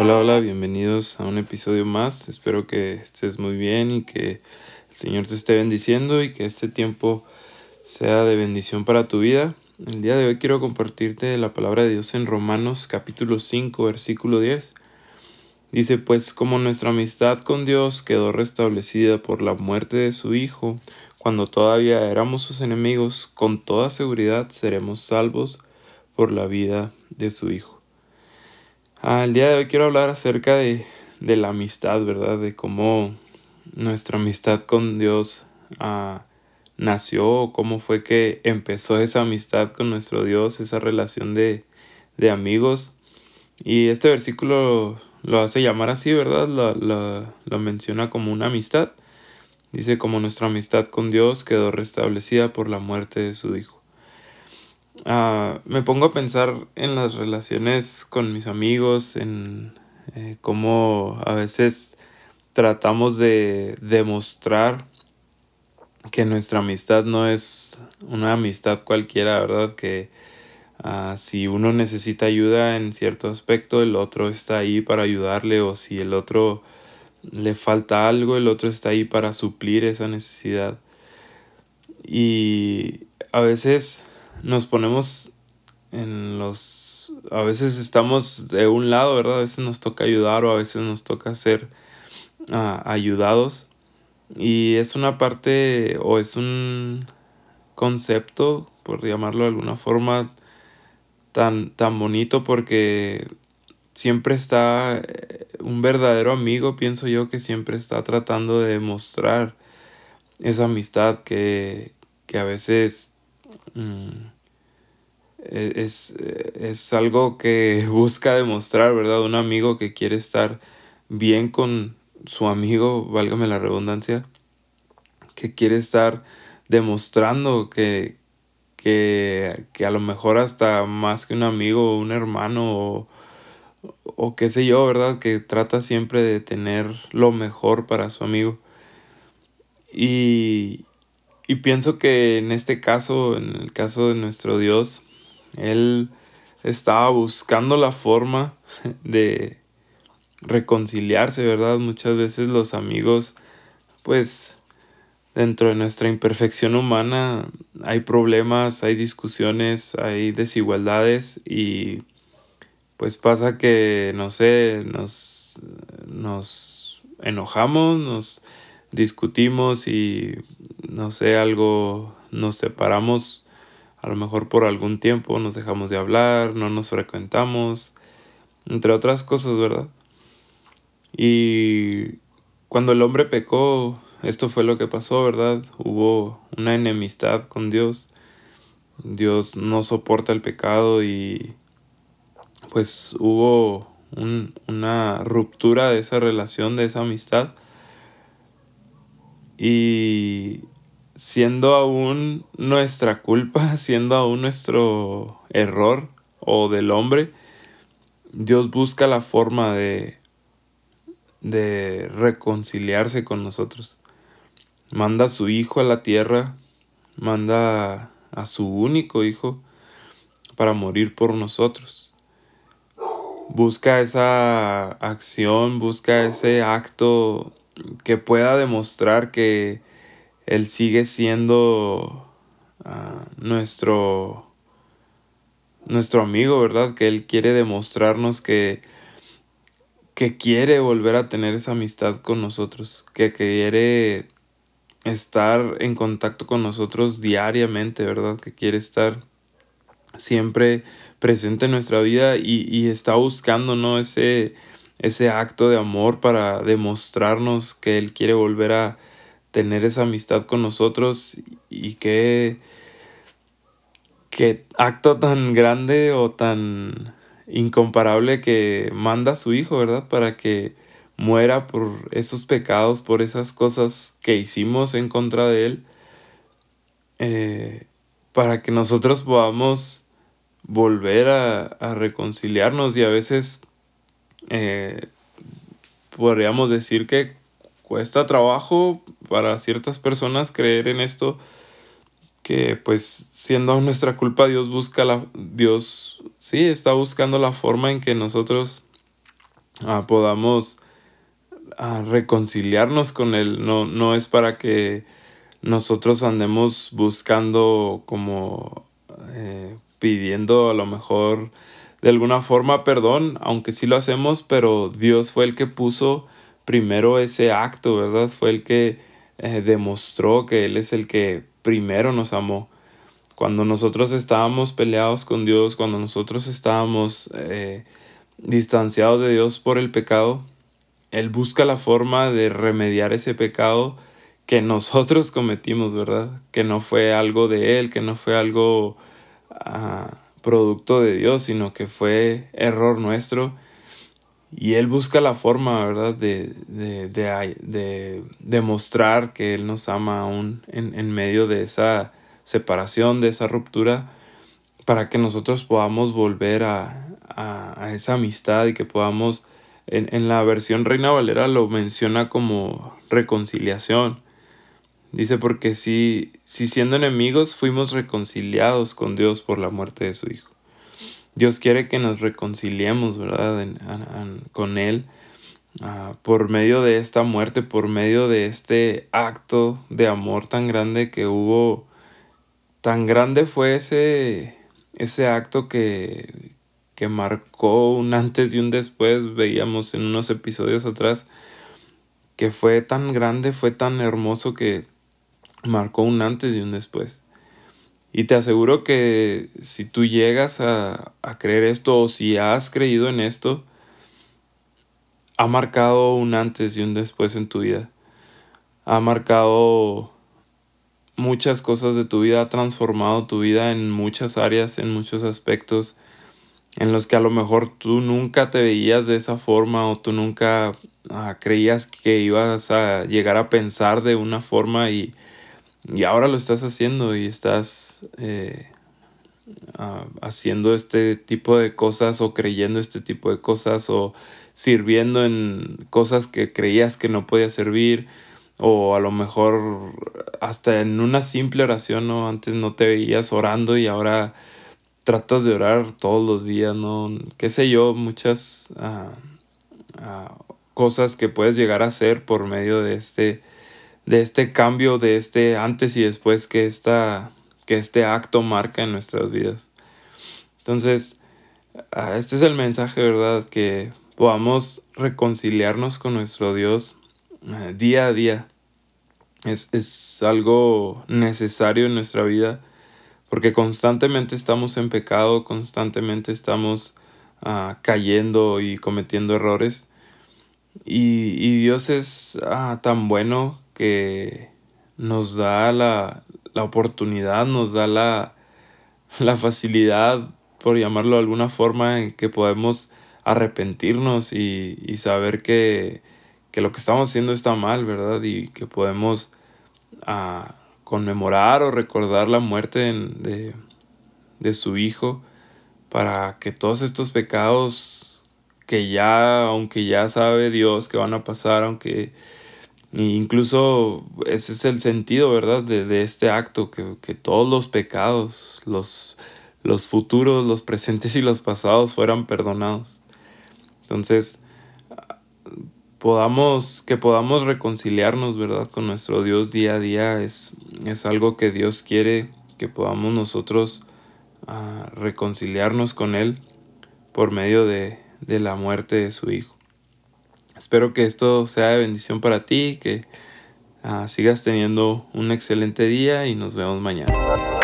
Hola, hola, bienvenidos a un episodio más. Espero que estés muy bien y que el Señor te esté bendiciendo y que este tiempo sea de bendición para tu vida. El día de hoy quiero compartirte la palabra de Dios en Romanos capítulo 5, versículo 10. Dice, pues como nuestra amistad con Dios quedó restablecida por la muerte de su Hijo, cuando todavía éramos sus enemigos, con toda seguridad seremos salvos por la vida de su Hijo. Ah, el día de hoy quiero hablar acerca de, de, la amistad, ¿verdad? De cómo nuestra amistad con Dios ah, nació, cómo fue que empezó esa amistad con nuestro Dios, esa relación de, de amigos. Y este versículo lo hace llamar así, ¿verdad? Lo, menciona como una amistad. Dice como nuestra amistad con Dios quedó restablecida por la muerte de su Hijo. Ah, me pongo a pensar en las relaciones con mis amigos, en eh, cómo a veces tratamos de demostrar que nuestra amistad no es una amistad cualquiera, ¿verdad? Que Ah, si uno necesita ayuda en cierto aspecto, el otro está ahí para ayudarle o si el otro le falta algo, el otro está ahí para suplir esa necesidad. Y a veces nos ponemos en los... A veces estamos de un lado, ¿verdad? A veces nos toca ayudar o a veces nos toca ser ah, ayudados. Y es una parte o es un concepto, por llamarlo de alguna forma, tan, tan bonito porque siempre está eh, un verdadero amigo, pienso yo, que siempre está tratando de demostrar esa amistad que, a veces es, es, algo que busca demostrar, ¿verdad? Un amigo que quiere estar bien con su amigo, válgame la redundancia, que quiere estar demostrando que, que, a lo mejor hasta más que un amigo o un hermano o, qué sé yo, ¿verdad? Que trata siempre de tener lo mejor para su amigo. Y, y pienso que en este caso, en el caso de nuestro Dios, Él estaba buscando la forma de reconciliarse, ¿verdad? Muchas veces los amigos, pues, dentro de nuestra imperfección humana hay problemas, hay discusiones, hay desigualdades y pues pasa que, no sé, nos, nos enojamos, nos discutimos y, no sé, algo nos separamos a lo mejor por algún tiempo, nos dejamos de hablar, no nos frecuentamos, entre otras cosas, ¿verdad? Y cuando el hombre pecó, esto fue lo que pasó, ¿verdad? Hubo una enemistad con Dios. Dios no soporta el pecado y pues hubo una ruptura de esa relación, de esa amistad. Y siendo aún nuestra culpa, siendo aún nuestro error o del hombre, Dios busca la forma de, de reconciliarse con nosotros manda a su hijo a la tierra, manda a su único hijo para morir por nosotros. Busca esa acción, busca ese acto que pueda demostrar que Él sigue siendo ah, nuestro, nuestro amigo, ¿verdad? Que Él quiere demostrarnos que, que quiere volver a tener esa amistad con nosotros, que quiere estar en contacto con nosotros diariamente, ¿verdad? Que quiere estar siempre presente en nuestra vida y, está buscando, ¿no? Ese, ese acto de amor para demostrarnos que Él quiere volver a tener esa amistad con nosotros y qué, qué acto tan grande o tan incomparable que manda su hijo, ¿verdad? Para que muera por esos pecados, por esas cosas que hicimos en contra de Él, eh, para que nosotros podamos volver a, reconciliarnos y a veces eh, podríamos decir que cuesta trabajo para ciertas personas creer en esto que pues siendo nuestra culpa Dios busca la Dios sí está buscando la forma en que nosotros ah, podamos ah, reconciliarnos con Él. No, no es para que nosotros andemos buscando como eh, pidiendo a lo mejor de alguna forma perdón, aunque sí lo hacemos, pero Dios fue el que puso primero ese acto, ¿verdad? Fue el que eh, demostró que Él es el que primero nos amó. Cuando nosotros estábamos peleados con Dios, cuando nosotros estábamos eh, distanciados de Dios por el pecado, Él busca la forma de remediar ese pecado que nosotros cometimos, ¿verdad? Que no fue algo de Él, que no fue algo ah, producto de Dios, sino que fue error nuestro. Y Él busca la forma, ¿verdad? De, de, de, demostrar que Él nos ama aún en, en medio de esa separación, de esa ruptura, para que nosotros podamos volver a, a, esa amistad y que podamos, en, en, la versión Reina Valera lo menciona como reconciliación. Dice porque si, si siendo enemigos fuimos reconciliados con Dios por la muerte de su Hijo. Dios quiere que nos reconciliemos, ¿verdad? con Él ah, por medio de esta muerte, por medio de este acto de amor tan grande que hubo. Tan grande fue ese, ese acto que, que marcó un antes y un después, veíamos en unos episodios atrás, que fue tan grande, fue tan hermoso que marcó un antes y un después. Y te aseguro que si tú llegas a, a, creer esto o si has creído en esto, ha marcado un antes y un después en tu vida. Ha marcado muchas cosas de tu vida, ha transformado tu vida en muchas áreas, en muchos aspectos en los que a lo mejor tú nunca te veías de esa forma o tú nunca ah, creías que ibas a llegar a pensar de una forma y, y ahora lo estás haciendo y estás eh, ah, haciendo este tipo de cosas o creyendo este tipo de cosas o sirviendo en cosas que creías que no podía servir o a lo mejor hasta en una simple oración, ¿no? Antes no te veías orando y ahora tratas de orar todos los días, ¿no? Qué sé yo, muchas ah, ah, cosas que puedes llegar a hacer por medio de este, de este cambio, de este antes y después que, esta, que este acto marca en nuestras vidas. Entonces, ah, este es el mensaje, ¿verdad? Que podamos reconciliarnos con nuestro Dios día a día. Es, es algo necesario en nuestra vida porque constantemente estamos en pecado, constantemente estamos ah, cayendo y cometiendo errores. Y, Dios es ah, tan bueno que nos da la, oportunidad, nos da la, facilidad, por llamarlo de alguna forma, en que podemos arrepentirnos y, saber que, lo que estamos haciendo está mal, ¿verdad? Y que podemos uh, conmemorar o recordar la muerte de, de su Hijo para que todos estos pecados que ya, aunque ya sabe Dios que van a pasar, aunque incluso ese es el sentido, ¿verdad? De, de este acto, que, que, todos los pecados, los, los futuros, los presentes y los pasados fueran perdonados. Entonces, podamos, que podamos reconciliarnos, ¿verdad? Con nuestro Dios día a día es, es algo que Dios quiere que podamos nosotros ah, reconciliarnos con Él por medio de, de, la muerte de su Hijo. Espero que esto sea de bendición para ti, que ah, sigas teniendo un excelente día y nos vemos mañana.